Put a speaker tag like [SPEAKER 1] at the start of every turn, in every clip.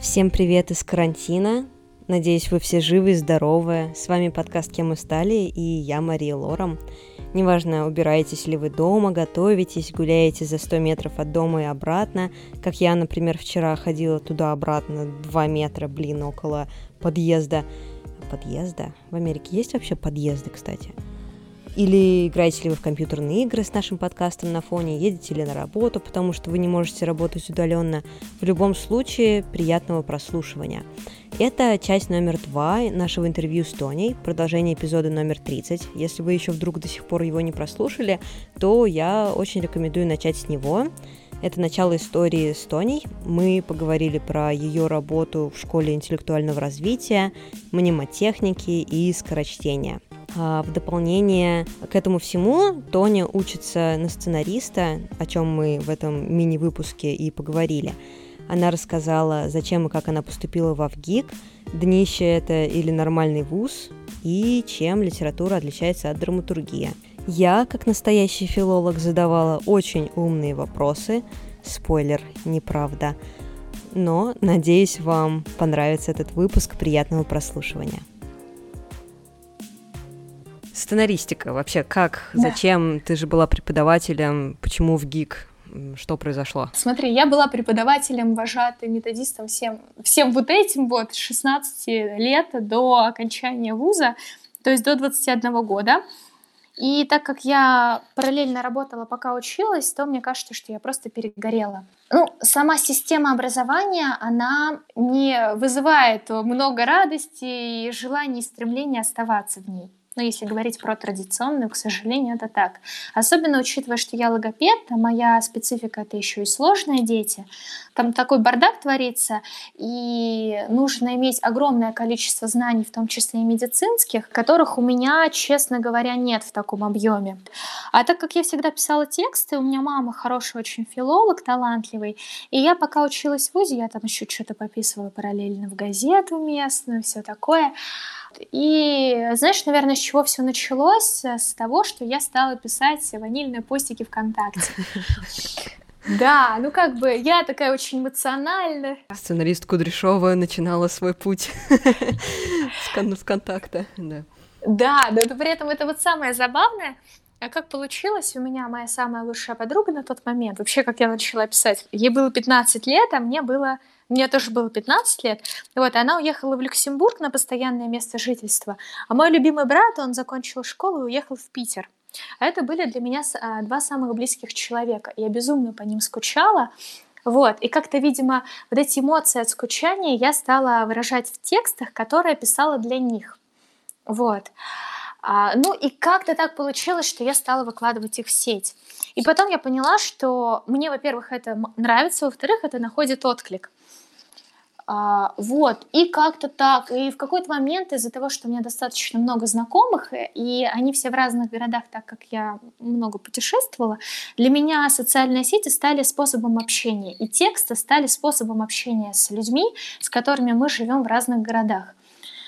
[SPEAKER 1] Всем привет из карантина. Надеюсь, вы все живы и здоровы. С вами подкаст «Кем мы стали» и я, Мария Лором. Неважно, убираетесь ли вы дома, готовитесь, гуляете за 100 метров от дома и обратно, как я, например, вчера ходила туда-обратно 2 метра, блин, около подъезда. Подъезда? В Америке есть вообще подъезды, кстати? Или играете ли вы в компьютерные игры с нашим подкастом на фоне, едете ли на работу, потому что вы не можете работать удаленно. В любом случае, приятного прослушивания. Это часть номер два нашего интервью с Тоней, продолжение эпизода номер 30. Если вы еще вдруг до сих пор его не прослушали, то я очень рекомендую начать с него. Это начало истории с Тоней. Мы поговорили про ее работу в школе интеллектуального развития, мнемотехники и скорочтения. А в дополнение к этому всему Тоня учится на сценариста, о чем мы в этом мини-выпуске и поговорили. Она рассказала, зачем и как она поступила в АВГИК, днище это или нормальный вуз, и чем литература отличается от драматургии. Я, как настоящий филолог, задавала очень умные вопросы. Спойлер, неправда. Но, надеюсь, вам понравится этот выпуск. Приятного прослушивания. Сценаристика вообще как? Да. Зачем? Ты же была преподавателем. Почему в ГИК? Что произошло?
[SPEAKER 2] Смотри, я была преподавателем, вожатым, методистом, всем, всем вот этим вот с 16 лет до окончания вуза, то есть до 21 года. И так как я параллельно работала, пока училась, то мне кажется, что я просто перегорела. Ну, сама система образования, она не вызывает много радости и желания и стремления оставаться в ней. Но если говорить про традиционную, к сожалению, это так. Особенно учитывая, что я логопед, а моя специфика это еще и сложные дети. Там такой бардак творится, и нужно иметь огромное количество знаний, в том числе и медицинских, которых у меня, честно говоря, нет в таком объеме. А так как я всегда писала тексты, у меня мама хороший очень филолог, талантливый, и я пока училась в ВУЗе, я там еще что-то пописывала параллельно в газету местную, все такое. И знаешь, наверное, с чего все началось? С того, что я стала писать ванильные постики ВКонтакте. Да, ну как бы я такая очень эмоциональная.
[SPEAKER 1] Сценарист Кудряшова начинала свой путь с ВКонтакта, да.
[SPEAKER 2] Да, но при этом это вот самое забавное, а как получилось, у меня моя самая лучшая подруга на тот момент, вообще, как я начала писать, ей было 15 лет, а мне было мне тоже было 15 лет. Вот, она уехала в Люксембург на постоянное место жительства. А мой любимый брат, он закончил школу и уехал в Питер. А это были для меня а, два самых близких человека. Я безумно по ним скучала. Вот, и как-то, видимо, вот эти эмоции от скучания я стала выражать в текстах, которые писала для них. Вот. А, ну и как-то так получилось, что я стала выкладывать их в сеть. И потом я поняла, что мне, во-первых, это нравится, во-вторых, это находит отклик. А, вот, и как-то так. И в какой-то момент из-за того, что у меня достаточно много знакомых, э, и они все в разных городах, так как я много путешествовала, для меня социальные сети стали способом общения, и тексты стали способом общения с людьми, с которыми мы живем в разных городах.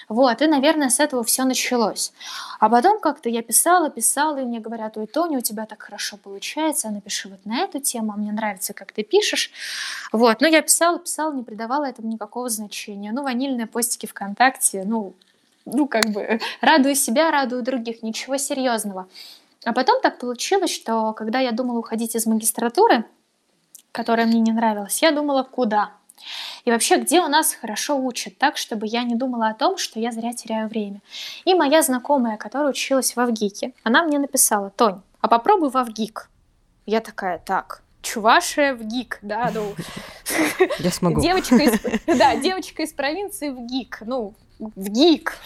[SPEAKER 2] Вот, и, наверное, с этого все началось. А потом как-то я писала, писала, и мне говорят, ой, Тоня, у тебя так хорошо получается, напиши вот на эту тему, а мне нравится, как ты пишешь. Вот, но я писала, писала, не придавала этому никакого значения. Ну, ванильные постики ВКонтакте, ну, ну, как бы, радую себя, радую других, ничего серьезного. А потом так получилось, что когда я думала уходить из магистратуры, которая мне не нравилась, я думала, куда? И вообще, где у нас хорошо учат, так, чтобы я не думала о том, что я зря теряю время. И моя знакомая, которая училась в Авгике, она мне написала, Тонь, а попробуй в Авгик. Я такая, так, Чувашия в ГИК, да, ну...
[SPEAKER 1] Я смогу.
[SPEAKER 2] Девочка из, да, девочка из провинции в ГИК, ну, в ГИК.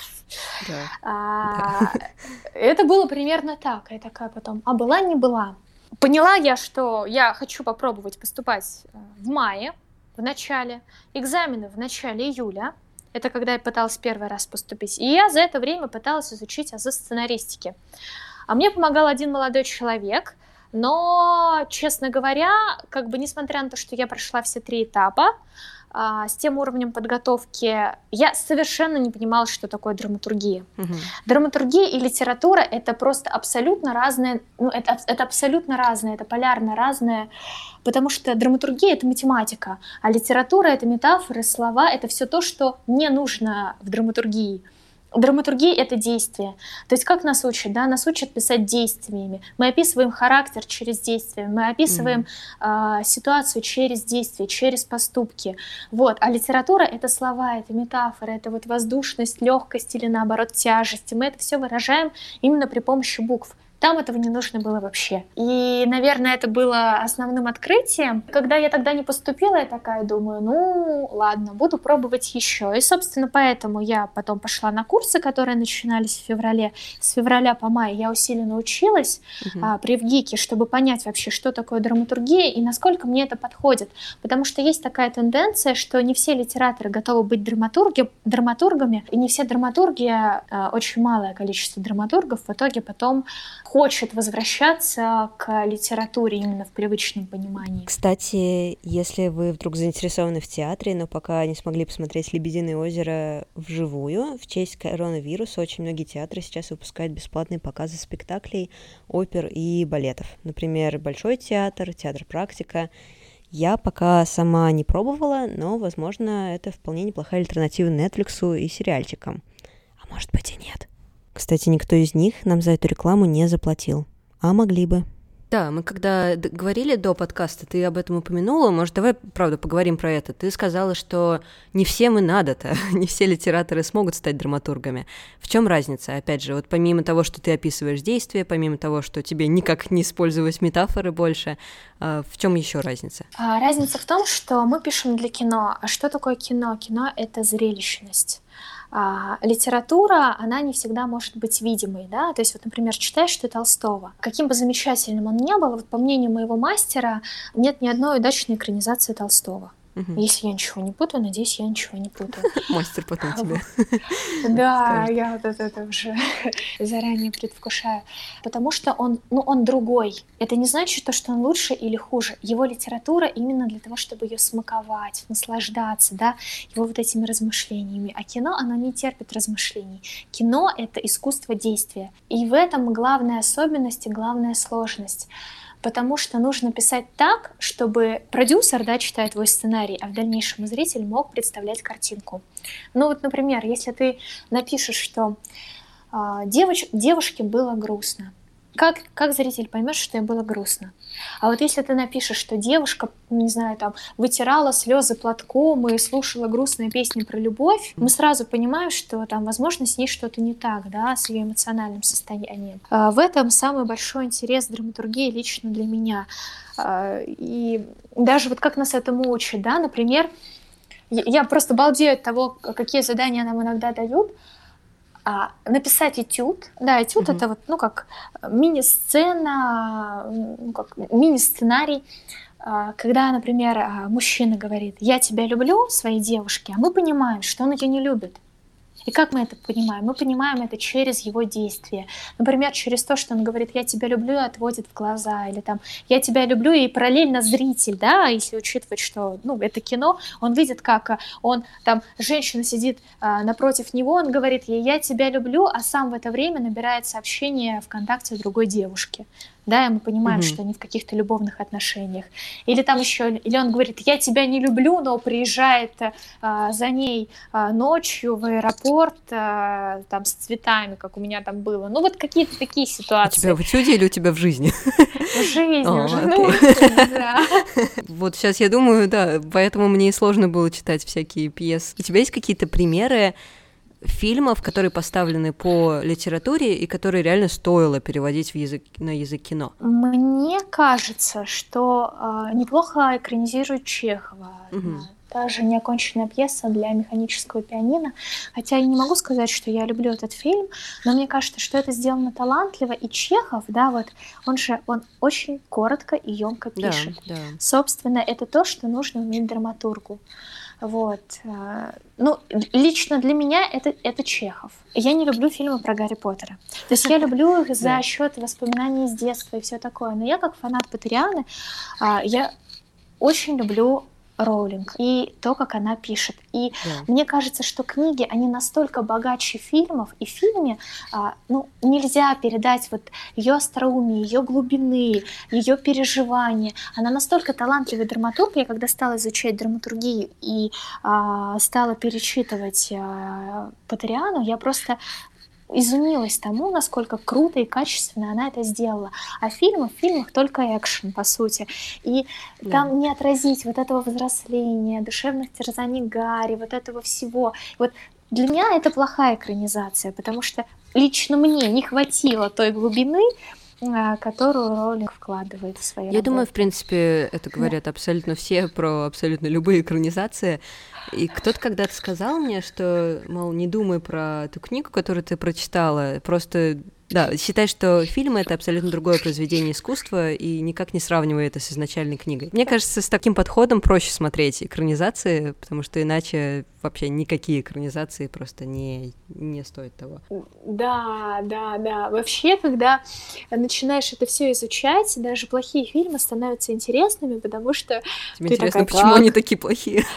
[SPEAKER 2] Да. А, да. Это было примерно так. Я такая потом, а была, не была. Поняла я, что я хочу попробовать поступать э, в мае, в начале, экзамены в начале июля. Это когда я пыталась первый раз поступить. И я за это время пыталась изучить азы сценаристики. А мне помогал один молодой человек, Но, честно говоря, как бы несмотря на то, что я прошла все три этапа, а, с тем уровнем подготовки я совершенно не понимала, что такое драматургия. Угу. Драматургия и литература это просто абсолютно разные, ну это, это абсолютно разное, это полярно разное, потому что драматургия это математика, а литература это метафоры, слова, это все то, что не нужно в драматургии. Драматургия — это действие. То есть как нас учат? Да? Нас учат писать действиями. Мы описываем характер через действия, мы описываем mm-hmm. э, ситуацию через действия, через поступки. Вот. А литература — это слова, это метафоры, это вот воздушность, легкость или наоборот тяжесть. И мы это все выражаем именно при помощи букв. Там этого не нужно было вообще. И, наверное, это было основным открытием. Когда я тогда не поступила, я такая думаю, ну, ладно, буду пробовать еще. И, собственно, поэтому я потом пошла на курсы, которые начинались в феврале. С февраля по май я усиленно училась угу. а, при ВГИКе, чтобы понять вообще, что такое драматургия и насколько мне это подходит. Потому что есть такая тенденция, что не все литераторы готовы быть драматурги, драматургами, и не все драматурги, а, очень малое количество драматургов в итоге потом хочет возвращаться к литературе именно в привычном понимании.
[SPEAKER 1] Кстати, если вы вдруг заинтересованы в театре, но пока не смогли посмотреть «Лебединое озеро» вживую, в честь коронавируса очень многие театры сейчас выпускают бесплатные показы спектаклей, опер и балетов. Например, Большой театр, театр «Практика». Я пока сама не пробовала, но, возможно, это вполне неплохая альтернатива Netflix и сериальчикам. А может быть и нет. Кстати, никто из них нам за эту рекламу не заплатил. А могли бы. Да, мы когда говорили до подкаста, ты об этом упомянула. Может, давай, правда, поговорим про это. Ты сказала, что не всем и надо-то, не все литераторы смогут стать драматургами. В чем разница? Опять же, вот помимо того, что ты описываешь действия, помимо того, что тебе никак не использовать метафоры больше, а, в чем еще разница?
[SPEAKER 2] А, разница в том, что мы пишем для кино. А что такое кино? Кино — это зрелищность а, литература, она не всегда может быть видимой, да, то есть вот, например, читаешь ты Толстого, каким бы замечательным он ни был, вот по мнению моего мастера, нет ни одной удачной экранизации Толстого. Угу. Если я ничего не путаю, надеюсь, я ничего не путаю.
[SPEAKER 1] Мастер потом тебе.
[SPEAKER 2] Да, я вот это уже заранее предвкушаю. Потому что он, ну, он другой. Это не значит то, что он лучше или хуже. Его литература именно для того, чтобы ее смаковать, наслаждаться, да, его вот этими размышлениями. А кино, оно не терпит размышлений. Кино — это искусство действия. И в этом главная особенность и главная сложность потому что нужно писать так, чтобы продюсер, да, читая твой сценарий, а в дальнейшем зритель мог представлять картинку. Ну вот, например, если ты напишешь, что э, девоч, девушке было грустно, как, как зритель поймет, что ей было грустно? А вот если ты напишешь, что девушка, не знаю, там, вытирала слезы платком и слушала грустные песни про любовь, мы сразу понимаем, что там, возможно, с ней что-то не так, да, с ее эмоциональным состоянием. А в этом самый большой интерес драматургии лично для меня. А, и даже вот как нас этому учат, да, например, я просто балдею от того, какие задания нам иногда дают, а, написать этюд. Да, этюд угу. это вот, ну, как мини-сцена, ну, как мини-сценарий, а, когда, например, а, мужчина говорит, я тебя люблю, своей девушке, а мы понимаем, что он ее не любит. И как мы это понимаем? Мы понимаем это через его действия. Например, через то, что он говорит, я тебя люблю, и отводит в глаза, или там, я тебя люблю, и параллельно зритель, да, если учитывать, что, ну, это кино, он видит, как а, он, там, женщина сидит а, напротив него, он говорит ей, я тебя люблю, а сам в это время набирает сообщение ВКонтакте другой девушки да, и мы понимаем, угу. что они в каких-то любовных отношениях. Или там еще, или он говорит, я тебя не люблю, но приезжает а, за ней а, ночью в аэропорт а, там с цветами, как у меня там было. Ну вот какие-то такие ситуации.
[SPEAKER 1] У тебя в этюде или у тебя в жизни?
[SPEAKER 2] В жизни уже, ну,
[SPEAKER 1] да. Вот сейчас я думаю, да, поэтому мне и сложно было читать всякие пьесы. У тебя есть какие-то примеры фильмов, которые поставлены по литературе и которые реально стоило переводить в язык, на язык кино?
[SPEAKER 2] Мне кажется, что э, неплохо экранизирует Чехова. Угу. Даже неоконченная пьеса для механического пианино. Хотя я не могу сказать, что я люблю этот фильм, но мне кажется, что это сделано талантливо. И Чехов, да, вот, он же, он очень коротко и емко пишет. Да, да. Собственно, это то, что нужно уметь драматургу. Вот. Э, ну, лично для меня это, это Чехов. Я не люблю фильмы про Гарри Поттера. То есть я люблю их за счет воспоминаний из детства и все такое. Но я как фанат Патерианы, а, я очень люблю Роулинг и то, как она пишет. И да. мне кажется, что книги, они настолько богаче фильмов, и в фильме а, ну, нельзя передать вот ее остроумие, ее глубины, ее переживания. Она настолько талантливый драматург. Я когда стала изучать драматургию и а, стала перечитывать а, Патериану, я просто изумилась тому, насколько круто и качественно она это сделала. А фильмы, в фильмах только экшен, по сути. И да. там не отразить вот этого взросления, душевных терзаний Гарри, вот этого всего. Вот для меня это плохая экранизация, потому что лично мне не хватило той глубины, а, которую Роллинг вкладывает в свои
[SPEAKER 1] Я
[SPEAKER 2] работы.
[SPEAKER 1] думаю, в принципе, это говорят да. абсолютно все про абсолютно любые экранизации. И кто-то когда-то сказал мне, что, мол, не думай про ту книгу, которую ты прочитала, просто да, считай, что фильм — это абсолютно другое произведение искусства, и никак не сравнивай это с изначальной книгой. Мне кажется, с таким подходом проще смотреть экранизации, потому что иначе вообще никакие экранизации просто не, не стоят того.
[SPEAKER 2] Да, да, да. Вообще, когда начинаешь это все изучать, даже плохие фильмы становятся интересными, потому что
[SPEAKER 1] Тебе интересно, такая, почему как? они такие плохие?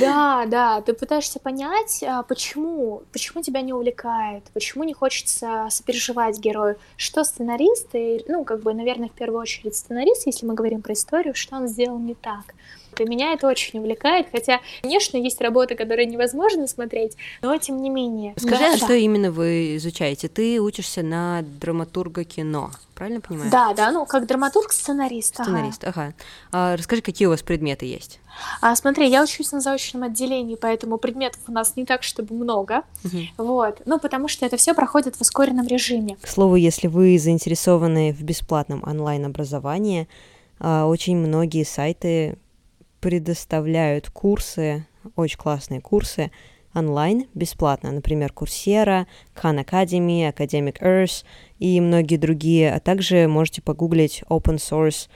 [SPEAKER 2] Да, да. Ты пытаешься понять, а, почему, почему тебя не увлекает, почему не хочется сопереживать герою, что сценарист, и, ну, как бы, наверное, в первую очередь сценарист, если мы говорим про историю, что он сделал не так. И меня это очень увлекает, хотя, конечно, есть работы, которые невозможно смотреть, но тем не менее.
[SPEAKER 1] Скажи, да, что да. именно вы изучаете? Ты учишься на драматурга кино, правильно понимаю?
[SPEAKER 2] Да, да, ну как драматург-сценарист.
[SPEAKER 1] Сценарист, ага. ага. А, расскажи, какие у вас предметы есть?
[SPEAKER 2] А, смотри, я учусь на заочном отделении, поэтому предметов у нас не так, чтобы много. Угу. Вот. Ну, потому что это все проходит в ускоренном режиме.
[SPEAKER 1] К слову, если вы заинтересованы в бесплатном онлайн-образовании, а, очень многие сайты предоставляют курсы, очень классные курсы, онлайн бесплатно, например, Курсера, Khan Academy, Academic Earth и многие другие, а также можете погуглить open source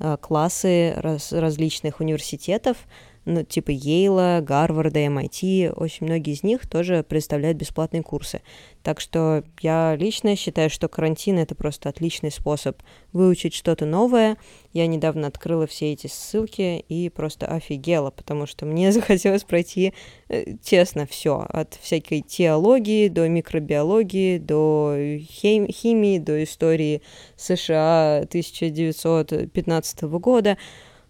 [SPEAKER 1] э, классы раз, различных университетов, ну, типа Йейла, Гарварда, MIT, очень многие из них тоже предоставляют бесплатные курсы. Так что я лично считаю, что карантин — это просто отличный способ выучить что-то новое. Я недавно открыла все эти ссылки и просто офигела, потому что мне захотелось пройти, э, честно, все от всякой теологии до микробиологии, до хим- химии, до истории США 1915 года.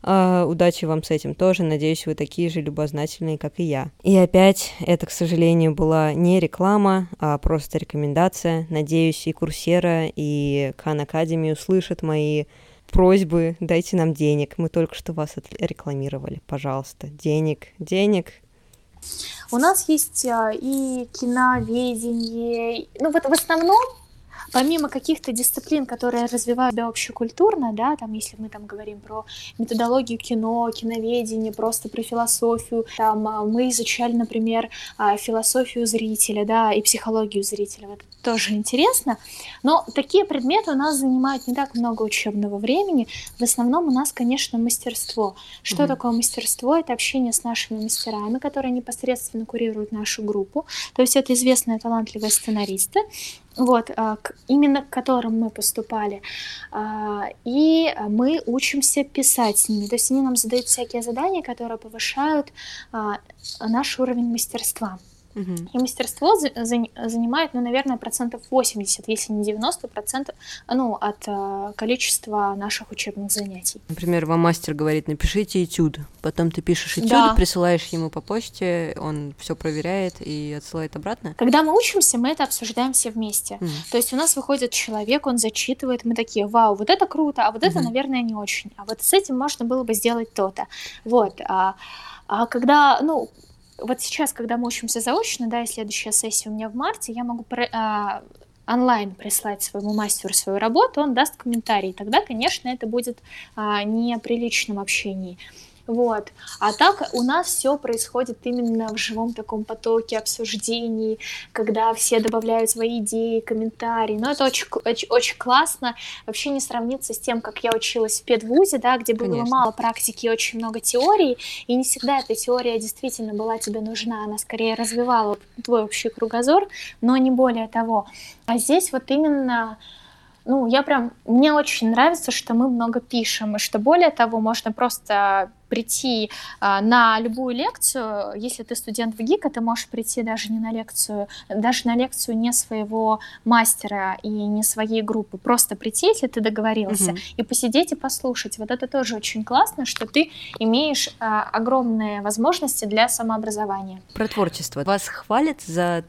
[SPEAKER 1] Uh, удачи вам с этим тоже. Надеюсь, вы такие же любознательные, как и я. И опять, это, к сожалению, была не реклама, а просто рекомендация. Надеюсь, и Курсера, и Khan Academy услышат мои просьбы. Дайте нам денег. Мы только что вас рекламировали. Пожалуйста, денег, денег.
[SPEAKER 2] У нас есть а, и киноведение. Ну вот в основном помимо каких-то дисциплин, которые развивают себя общекультурно, да, там, если мы там говорим про методологию кино, киноведение, просто про философию, там, а, мы изучали, например, а, философию зрителя, да, и психологию зрителя, это тоже интересно, но такие предметы у нас занимают не так много учебного времени, в основном у нас, конечно, мастерство. Что mm-hmm. такое мастерство? Это общение с нашими мастерами, которые непосредственно курируют нашу группу, то есть это известные талантливые сценаристы, вот, а, именно к которым мы поступали. А, и мы учимся писать с ними. То есть они нам задают всякие задания, которые повышают а, наш уровень мастерства. Угу. И мастерство за, за, занимает, ну, наверное, процентов 80, если не 90 процентов, ну, от э, количества наших учебных занятий.
[SPEAKER 1] Например, вам мастер говорит, напишите этюд, потом ты пишешь этюд, да. присылаешь ему по почте, он все проверяет и отсылает обратно.
[SPEAKER 2] Когда мы учимся, мы это обсуждаем все вместе. Угу. То есть у нас выходит человек, он зачитывает, мы такие, вау, вот это круто, а вот угу. это, наверное, не очень, а вот с этим можно было бы сделать то-то. Вот. А, а когда, ну, вот сейчас, когда мы учимся заочно, да, и следующая сессия у меня в марте, я могу про, а, онлайн прислать своему мастеру свою работу, он даст комментарий. Тогда, конечно, это будет а, не при личном общении. Вот. А так у нас все происходит именно в живом таком потоке обсуждений, когда все добавляют свои идеи, комментарии. Но это очень, очень, очень классно. Вообще не сравнится с тем, как я училась в педвузе, да, где было Конечно. мало практики и очень много теории. И не всегда эта теория действительно была тебе нужна. Она скорее развивала твой общий кругозор, но не более того. А здесь вот именно ну, я прям, мне очень нравится, что мы много пишем, и что более того, можно просто прийти а, на любую лекцию, если ты студент в ГИКа, ты можешь прийти даже не на лекцию, даже на лекцию не своего мастера и не своей группы, просто прийти, если ты договорился, угу. и посидеть и послушать. Вот это тоже очень классно, что ты имеешь а, огромные возможности для самообразования.
[SPEAKER 1] Про творчество. Вас хвалят за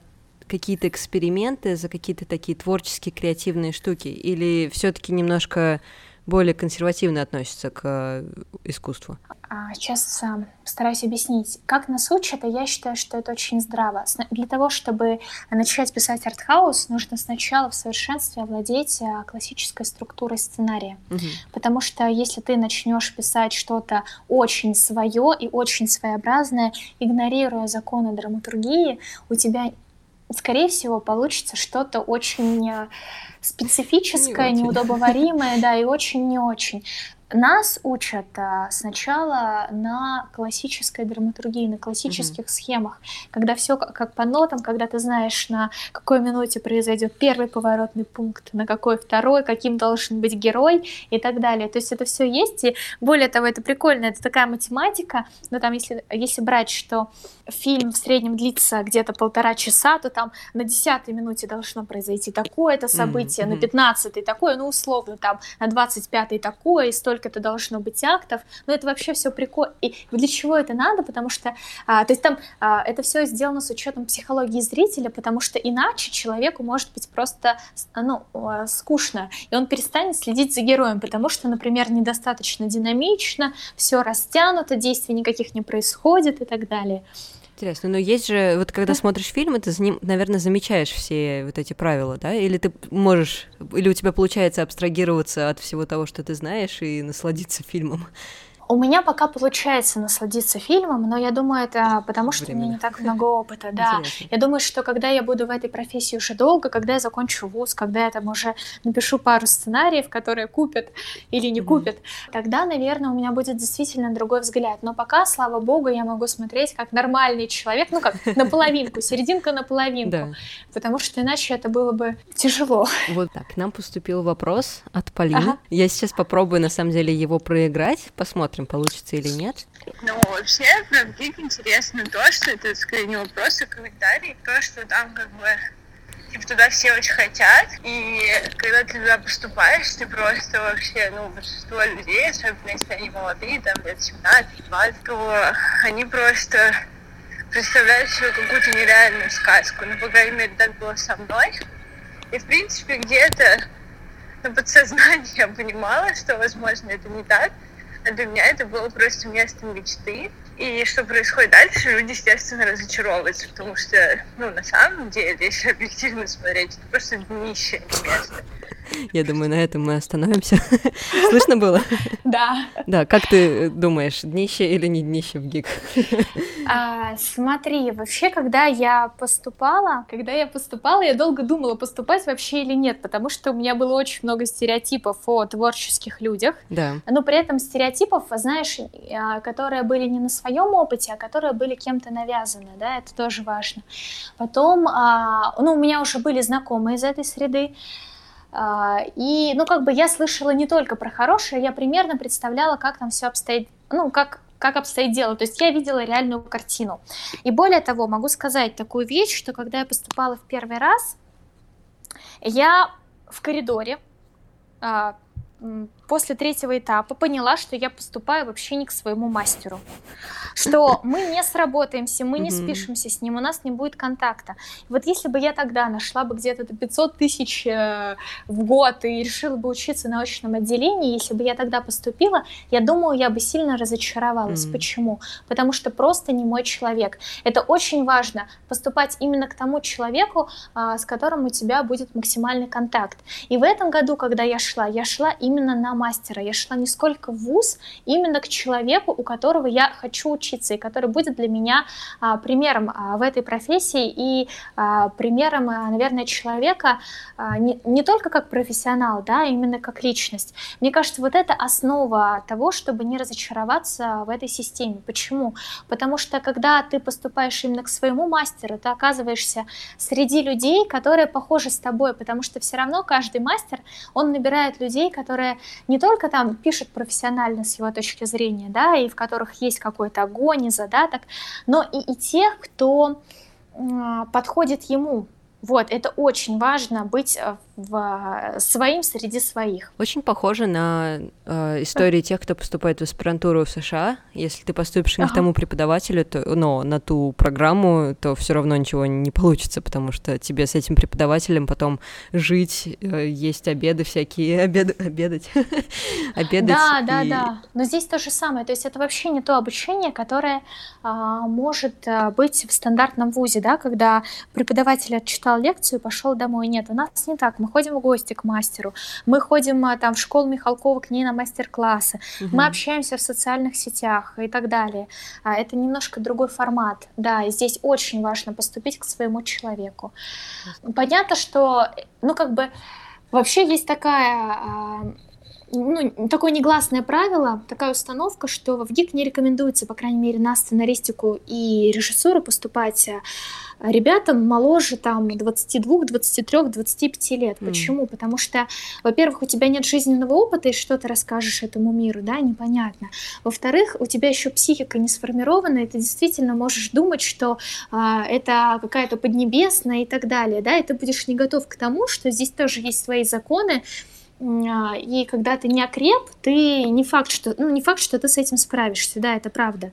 [SPEAKER 1] какие-то эксперименты, за какие-то такие творческие, креативные штуки? Или все-таки немножко более консервативно относятся к э, искусству?
[SPEAKER 2] А, сейчас а, постараюсь объяснить. Как нас учат, а я считаю, что это очень здраво. Для того, чтобы начать писать артхаус, нужно сначала в совершенстве овладеть а, классической структурой сценария. Угу. Потому что если ты начнешь писать что-то очень свое и очень своеобразное, игнорируя законы драматургии, у тебя скорее всего, получится что-то очень э, специфическое, не неудобоваримое, да, и очень не очень. Нас учат а, сначала на классической драматургии, на классических mm-hmm. схемах, когда все как, как по нотам, когда ты знаешь, на какой минуте произойдет первый поворотный пункт, на какой второй, каким должен быть герой и так далее. То есть это все есть, и более того, это прикольно, это такая математика, но там если, если брать, что фильм в среднем длится где-то полтора часа, то там на десятой минуте должно произойти такое-то событие, mm-hmm. на пятнадцатой такое, ну условно там на двадцать пятой такое, и столько сколько-то должно быть актов, но это вообще все прикольно. И для чего это надо? Потому что, а, то есть там а, это все сделано с учетом психологии зрителя, потому что иначе человеку может быть просто, ну, а, скучно, и он перестанет следить за героем, потому что, например, недостаточно динамично, все растянуто, действий никаких не происходит и так далее.
[SPEAKER 1] Интересно, но есть же, вот когда смотришь фильмы, ты, наверное, замечаешь все вот эти правила, да? Или ты можешь, или у тебя получается абстрагироваться от всего того, что ты знаешь, и насладиться фильмом?
[SPEAKER 2] У меня пока получается насладиться фильмом, но я думаю, это потому, что Временно. у меня не так много опыта, да. Интересно. Я думаю, что когда я буду в этой профессии уже долго, когда я закончу вуз, когда я там уже напишу пару сценариев, которые купят или не купят, mm-hmm. тогда, наверное, у меня будет действительно другой взгляд. Но пока, слава богу, я могу смотреть как нормальный человек, ну как наполовинку, серединка наполовинку, потому что иначе это было бы тяжело.
[SPEAKER 1] Вот так, к нам поступил вопрос от Полины. Я сейчас попробую, на самом деле, его проиграть, посмотрим посмотрим, получится или нет.
[SPEAKER 3] Ну, вообще, про ГИК интересно то, что это скорее не вопрос, а комментарий, то, что там как бы типа туда все очень хотят, и когда ты туда поступаешь, ты просто вообще, ну, большинство людей, особенно если они молодые, там лет 17-20, то они просто представляют себе какую-то нереальную сказку. Ну, по крайней мере, так было со мной. И, в принципе, где-то на подсознании я понимала, что, возможно, это не так, для меня это было просто место мечты. И что происходит дальше, люди, естественно, разочаровываются, потому что, ну, на самом деле, если объективно смотреть, это просто днище место.
[SPEAKER 1] Я думаю, на этом мы остановимся. Слышно было?
[SPEAKER 2] Да.
[SPEAKER 1] Да, как ты думаешь, днище или не днище в ГИК?
[SPEAKER 2] А, смотри, вообще, когда я поступала, когда я поступала, я долго думала, поступать вообще или нет, потому что у меня было очень много стереотипов о творческих людях.
[SPEAKER 1] Да.
[SPEAKER 2] Но при этом стереотипов, знаешь, а, которые были не на своем опыте, а которые были кем-то навязаны, да, это тоже важно. Потом, а, ну, у меня уже были знакомые из этой среды, и, ну, как бы я слышала не только про хорошее, я примерно представляла, как там все обстоит, ну, как как обстоит дело. То есть я видела реальную картину. И более того, могу сказать такую вещь, что когда я поступала в первый раз, я в коридоре а, после третьего этапа поняла, что я поступаю вообще не к своему мастеру. Что мы не сработаемся, мы не спишемся с ним, у нас не будет контакта. Вот если бы я тогда нашла бы где-то 500 тысяч э, в год и решила бы учиться на очном отделении, если бы я тогда поступила, я думаю, я бы сильно разочаровалась. Mm-hmm. Почему? Потому что просто не мой человек. Это очень важно, поступать именно к тому человеку, а, с которым у тебя будет максимальный контакт. И в этом году, когда я шла, я шла именно на мастера. Я шла не сколько в ВУЗ, именно к человеку, у которого я хочу учиться, и который будет для меня а, примером а, в этой профессии и а, примером, а, наверное, человека а, не, не только как профессионал, да, а именно как личность. Мне кажется, вот это основа того, чтобы не разочароваться в этой системе. Почему? Потому что когда ты поступаешь именно к своему мастеру, ты оказываешься среди людей, которые похожи с тобой, потому что все равно каждый мастер, он набирает людей, которые не только там пишут профессионально с его точки зрения, да, и в которых есть какой-то огонь и задаток, но и, и тех, кто подходит ему, вот, это очень важно быть э, в своим среди своих.
[SPEAKER 1] Очень похоже на э, истории тех, кто поступает в аспирантуру в США. Если ты поступишь не ага. к тому преподавателю, то, но на ту программу, то все равно ничего не получится, потому что тебе с этим преподавателем потом жить, э, есть обеды всякие, обед, обедать, обедать.
[SPEAKER 2] Да, да, да. Но здесь то же самое. То есть это вообще не то обучение, которое а, может а, быть в стандартном вузе, да, когда преподаватель отчитал лекцию и пошел домой. Нет, у нас не так. Мы ходим в гости к мастеру, мы ходим а, там в школу Михалкова к ней на мастер-классы, угу. мы общаемся в социальных сетях и так далее. А, это немножко другой формат. Да, и здесь очень важно поступить к своему человеку. Понятно, что, ну как бы, вообще есть такая а, ну, такое негласное правило, такая установка, что в ГИК не рекомендуется, по крайней мере, на сценаристику и режиссуру поступать э, ребятам моложе там 22, 23, 25 лет. Mm. Почему? Потому что, во-первых, у тебя нет жизненного опыта, и что ты расскажешь этому миру, да, непонятно. Во-вторых, у тебя еще психика не сформирована, и ты действительно можешь думать, что а, это какая-то поднебесная и так далее, да, и ты будешь не готов к тому, что здесь тоже есть свои законы, а, и когда ты не окреп, ты не факт, что, ну, не факт, что ты с этим справишься, да, это правда.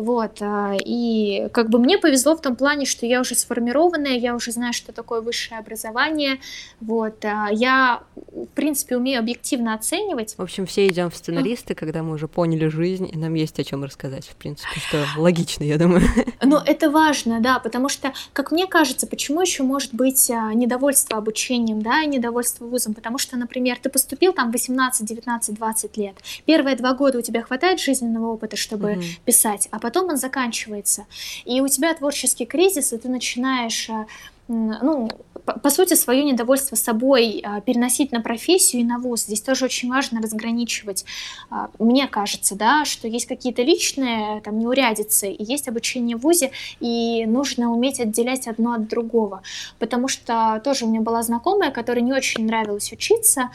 [SPEAKER 2] Вот, а, и как бы мне повезло в том плане, что я уже сформированная, я уже знаю, что такое высшее образование, вот, а, я, в принципе, умею объективно оценивать.
[SPEAKER 1] В общем, все идем в сценаристы, когда мы уже поняли жизнь, и нам есть о чем рассказать, в принципе, что логично, я думаю.
[SPEAKER 2] Но это важно, да, потому что, как мне кажется, почему еще может быть а, недовольство обучением, да, и недовольство вузом, потому что, например, ты поступил там 18, 19, 20 лет, первые два года у тебя хватает жизненного опыта, чтобы угу. писать, а потом он заканчивается. И у тебя творческий кризис, и ты начинаешь э, ну, по, сути, свое недовольство собой а, переносить на профессию и на вуз. Здесь тоже очень важно разграничивать. А, мне кажется, да, что есть какие-то личные там, неурядицы, и есть обучение в вузе, и нужно уметь отделять одно от другого. Потому что тоже у меня была знакомая, которой не очень нравилось учиться,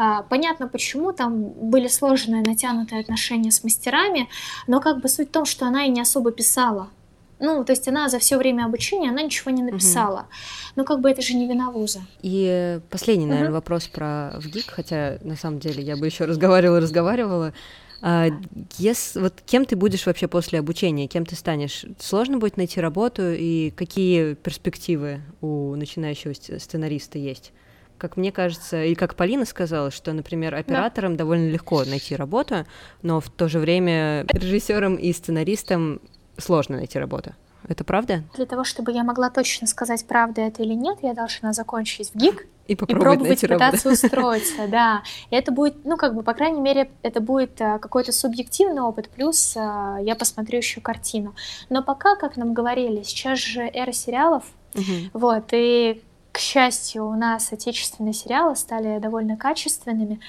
[SPEAKER 2] а, Понятно, почему там были сложные, натянутые отношения с мастерами, но как бы суть в том, что она и не особо писала. Ну, то есть она за все время обучения, она ничего не написала. Угу. Ну, как бы это же не вина вуза.
[SPEAKER 1] И последний, наверное, угу. вопрос про ВГИК, хотя на самом деле я бы еще разговаривала, разговаривала. А, если, вот кем ты будешь вообще после обучения, кем ты станешь? Сложно будет найти работу, и какие перспективы у начинающего сценариста есть? Как мне кажется, и как Полина сказала, что, например, операторам да. довольно легко найти работу, но в то же время режиссерам и сценаристам сложно найти работу. Это правда?
[SPEAKER 2] Для того, чтобы я могла точно сказать, правда это или нет, я должна закончить в ГИК
[SPEAKER 1] и попробовать, и пробовать
[SPEAKER 2] пытаться работу. устроиться, да. И это будет, ну, как бы, по крайней мере, это будет а, какой-то субъективный опыт, плюс а, я посмотрю еще картину. Но пока, как нам говорили, сейчас же эра сериалов, угу. вот, и, к счастью, у нас отечественные сериалы стали довольно качественными,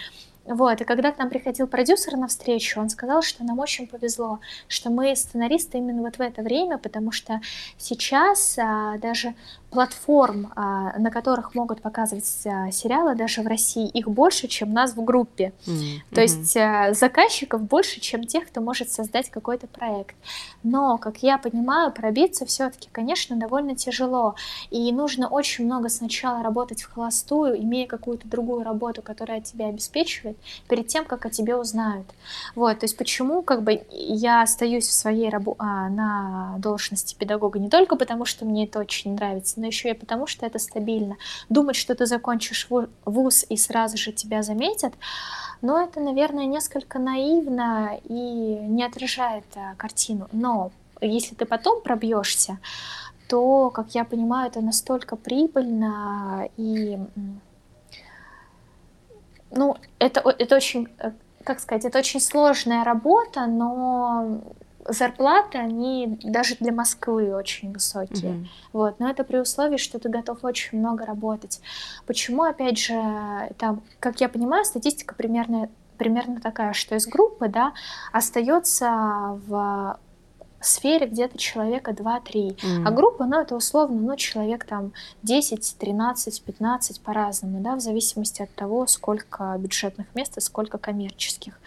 [SPEAKER 2] вот, и когда к нам приходил продюсер на встречу, он сказал, что нам очень повезло, что мы сценаристы именно вот в это время, потому что сейчас а, даже платформ, а, на которых могут показывать а, сериалы, даже в России, их больше, чем нас в группе. Mm-hmm. То есть а, заказчиков больше, чем тех, кто может создать какой-то проект. Но, как я понимаю, пробиться все-таки, конечно, довольно тяжело. И нужно очень много сначала работать в холостую, имея какую-то другую работу, которая тебя обеспечивает, перед тем, как о тебе узнают. Вот, то есть почему как бы я остаюсь в своей рабо- на должности педагога не только потому, что мне это очень нравится, но еще и потому, что это стабильно. Думать, что ты закончишь вуз и сразу же тебя заметят, но это, наверное, несколько наивно и не отражает а, картину. Но если ты потом пробьешься, то, как я понимаю, это настолько прибыльно и ну, это, это очень, э, как сказать, это очень сложная работа, но зарплаты, они даже для Москвы очень высокие. Mm-hmm. Вот. Но это при условии, что ты готов очень много работать. Почему, опять же, там, как я понимаю, статистика примерно, примерно такая, что из группы да, остается в сфере где-то человека 2-3. Mm. А группа, ну, это условно, ну, человек там 10, 13, 15 по-разному, да, в зависимости от того, сколько бюджетных мест и сколько коммерческих.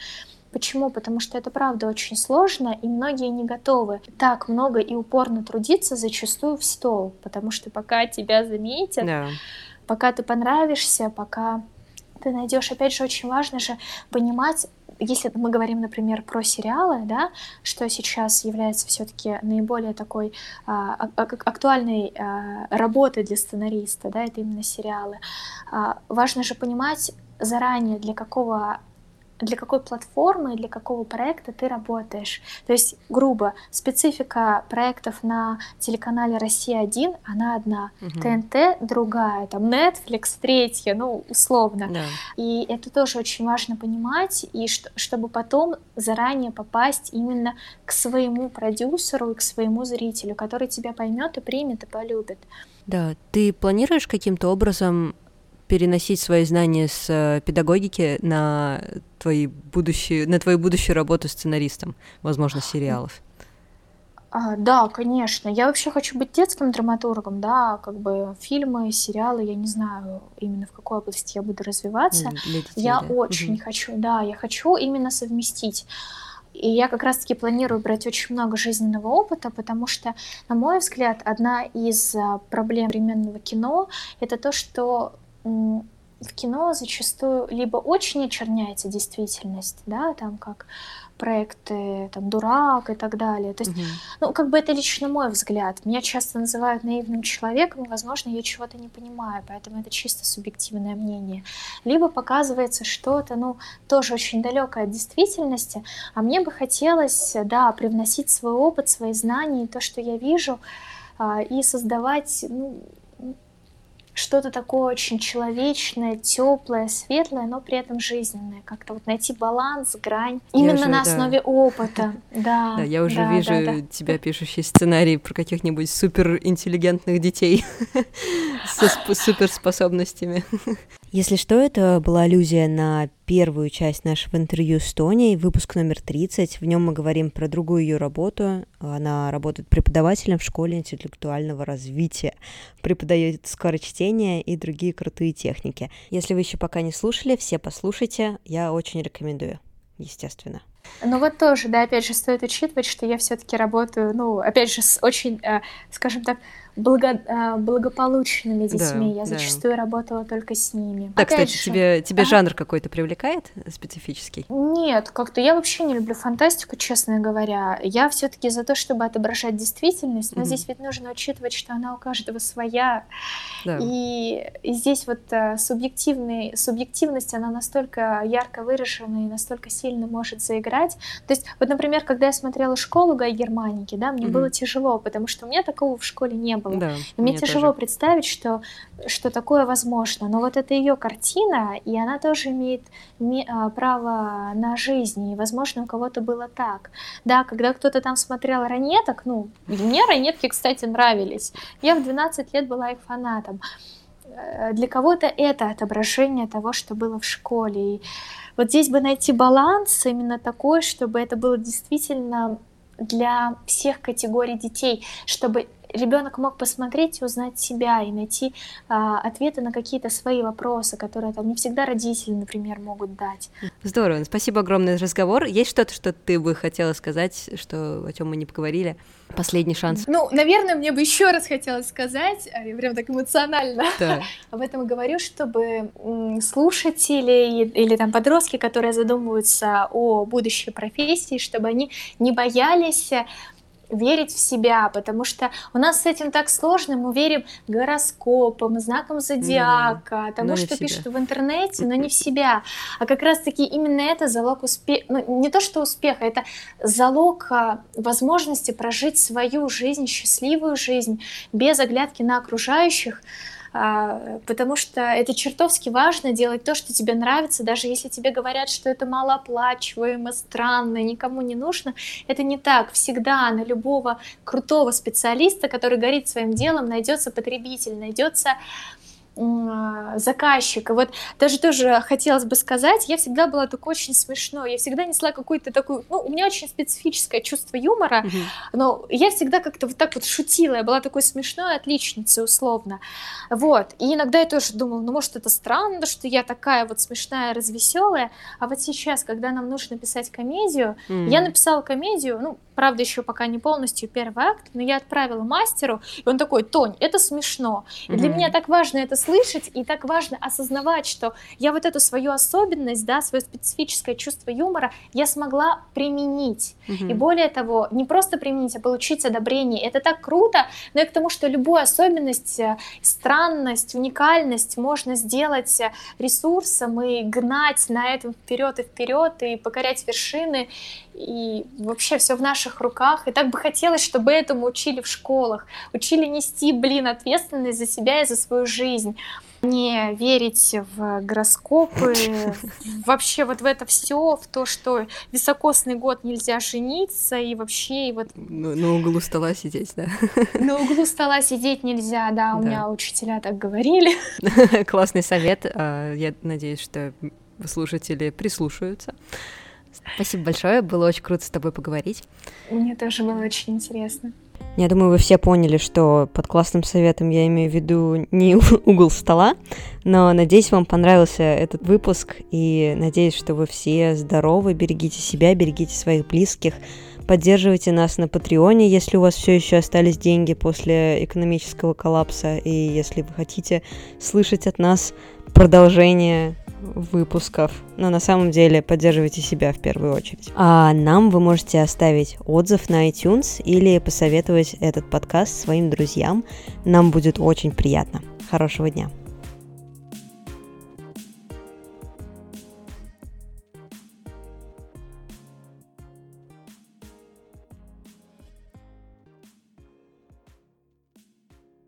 [SPEAKER 2] Почему? Потому что это правда очень сложно, и многие не готовы так много и упорно трудиться зачастую в стол, потому что пока тебя заметят, yeah. пока ты понравишься, пока ты найдешь, опять же, очень важно же понимать, если мы говорим, например, про сериалы, да, что сейчас является все-таки наиболее такой а, актуальной а, работой для сценариста, да, это именно сериалы. А, важно же понимать заранее, для какого для какой платформы, для какого проекта ты работаешь. То есть, грубо, специфика проектов на телеканале «Россия-1», она одна, угу. ТНТ другая, там Netflix третья, ну, условно. Да. И это тоже очень важно понимать, и что, чтобы потом заранее попасть именно к своему продюсеру и к своему зрителю, который тебя поймет и примет и полюбит.
[SPEAKER 1] Да, ты планируешь каким-то образом переносить свои знания с э, педагогики на твои будущие, на твою будущую работу сценаристом, возможно, сериалов?
[SPEAKER 2] А, да, конечно. Я вообще хочу быть детским драматургом, да, как бы фильмы, сериалы, я не знаю именно в какой области я буду развиваться. детей, я да. очень угу. хочу, да, я хочу именно совместить. И я как раз-таки планирую брать очень много жизненного опыта, потому что, на мой взгляд, одна из а, проблем современного кино — это то, что в кино зачастую либо очень очерняется действительность, да, там как проекты там «Дурак» и так далее. То есть, угу. ну, как бы это лично мой взгляд. Меня часто называют наивным человеком, и, возможно, я чего-то не понимаю, поэтому это чисто субъективное мнение. Либо показывается что-то, ну, тоже очень далекое от действительности, а мне бы хотелось, да, привносить свой опыт, свои знания, то, что я вижу, а, и создавать, ну, что-то такое очень человечное, теплое, светлое, но при этом жизненное. Как-то вот найти баланс, грань. Именно уже, на основе да. опыта. Да,
[SPEAKER 1] да, я уже да, вижу да, да. тебя пишущий сценарий про каких-нибудь суперинтеллигентных детей со суперспособностями. Если что, это была аллюзия на первую часть нашего интервью с Тоней, выпуск номер 30. В нем мы говорим про другую ее работу. Она работает преподавателем в школе интеллектуального развития, преподает скорочтение и другие крутые техники. Если вы еще пока не слушали, все послушайте, я очень рекомендую, естественно.
[SPEAKER 2] Ну вот тоже, да, опять же, стоит учитывать, что я все-таки работаю, ну, опять же, с очень, э, скажем так, благо, а, благополучными детьми. Да, я зачастую да. работала только с ними.
[SPEAKER 1] Да, Опять кстати, же, тебе, тебе а? жанр какой-то привлекает специфический?
[SPEAKER 2] Нет, как-то я вообще не люблю фантастику, честно говоря. Я все-таки за то, чтобы отображать действительность, но угу. здесь ведь нужно учитывать, что она у каждого своя. Да. И, и здесь вот а, субъективный, субъективность, она настолько ярко выражена и настолько сильно может заиграть. То есть, вот, например, когда я смотрела школу Гай Германики, да, мне угу. было тяжело, потому что у меня такого в школе не было было. Да, мне, мне тяжело тоже. представить, что, что такое возможно. Но вот это ее картина, и она тоже имеет а, право на жизнь. И, возможно, у кого-то было так. Да, когда кто-то там смотрел ранеток, ну, мне ранетки, кстати, нравились. Я в 12 лет была их фанатом. Э, для кого-то это отображение того, что было в школе. И вот здесь бы найти баланс именно такой, чтобы это было действительно для всех категорий детей, чтобы ребенок мог посмотреть и узнать себя, и найти а, ответы на какие-то свои вопросы, которые там не всегда родители, например, могут дать.
[SPEAKER 1] Здорово, спасибо огромное за разговор. Есть что-то, что ты бы хотела сказать, что о чем мы не поговорили? Последний шанс.
[SPEAKER 2] Ну, наверное, мне бы еще раз хотелось сказать, а, я прям так эмоционально да. об этом говорю, чтобы слушатели или там подростки, которые задумываются о будущей профессии, чтобы они не боялись верить в себя, потому что у нас с этим так сложно, мы верим гороскопам, знакам зодиака, mm-hmm. тому, что пишут в интернете, но не в себя. А как раз-таки именно это залог успеха, ну не то что успеха, это залог а, возможности прожить свою жизнь, счастливую жизнь, без оглядки на окружающих, потому что это чертовски важно делать то, что тебе нравится, даже если тебе говорят, что это малооплачиваемо, странно, никому не нужно. Это не так. Всегда на любого крутого специалиста, который горит своим делом, найдется потребитель, найдется а, заказчика. Вот даже тоже хотелось бы сказать, я всегда была такой очень смешной, я всегда несла какую-то такую, ну, у меня очень специфическое чувство юмора, mm-hmm. но я всегда как-то вот так вот шутила, я была такой смешной отличницей условно, вот, и иногда я тоже думала, ну, может, это странно, что я такая вот смешная, развеселая, а вот сейчас, когда нам нужно писать комедию, mm-hmm. я написала комедию, ну, правда, еще пока не полностью первый акт, но я отправила мастеру, и он такой, Тонь, это смешно. И mm-hmm. для меня так важно это слышать, и так важно осознавать, что я вот эту свою особенность, да, свое специфическое чувство юмора я смогла применить. Mm-hmm. И более того, не просто применить, а получить одобрение. Это так круто, но и к тому, что любую особенность, э, странность, уникальность можно сделать э, ресурсом и гнать на этом вперед и вперед, и покорять вершины и вообще все в наших руках. И так бы хотелось, чтобы этому учили в школах, учили нести, блин, ответственность за себя и за свою жизнь не верить в гороскопы, вообще вот в это все, в то, что високосный год нельзя жениться, и вообще и вот...
[SPEAKER 1] На, на углу стола сидеть, да?
[SPEAKER 2] На углу стола сидеть нельзя, да, у да. меня учителя так говорили.
[SPEAKER 1] Классный совет, а, я надеюсь, что слушатели прислушаются. Спасибо большое, было очень круто с тобой поговорить.
[SPEAKER 2] Мне тоже было очень интересно.
[SPEAKER 1] Я думаю, вы все поняли, что под классным советом я имею в виду не угол стола, но надеюсь, вам понравился этот выпуск, и надеюсь, что вы все здоровы, берегите себя, берегите своих близких, поддерживайте нас на Патреоне, если у вас все еще остались деньги после экономического коллапса, и если вы хотите слышать от нас продолжение выпусков. Но на самом деле поддерживайте себя в первую очередь. А нам вы можете оставить отзыв на iTunes или посоветовать этот подкаст своим друзьям. Нам будет очень приятно. Хорошего дня.